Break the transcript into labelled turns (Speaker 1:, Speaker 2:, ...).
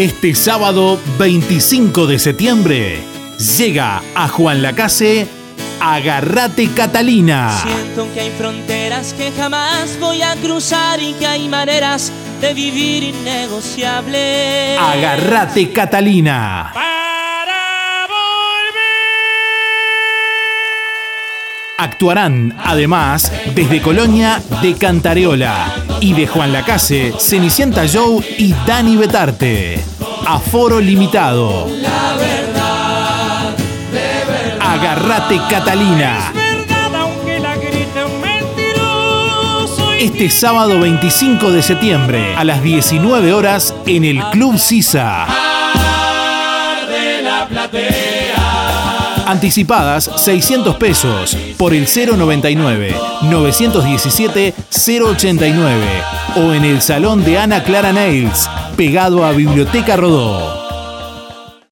Speaker 1: Este sábado 25 de septiembre llega a Juan Lacase Agarrate Catalina.
Speaker 2: Siento que hay fronteras que jamás voy a cruzar y que hay maneras de vivir innegociables.
Speaker 1: Agarrate Catalina. Actuarán, además, desde Colonia de Cantareola y de Juan Lacase, Cenicienta Joe y Dani Betarte. Aforo limitado. Agarrate Catalina. Este sábado 25 de septiembre a las 19 horas en el Club Sisa. Anticipadas 600 pesos por el 099 917 089 o en el salón de Ana Clara Nails, pegado a Biblioteca Rodó.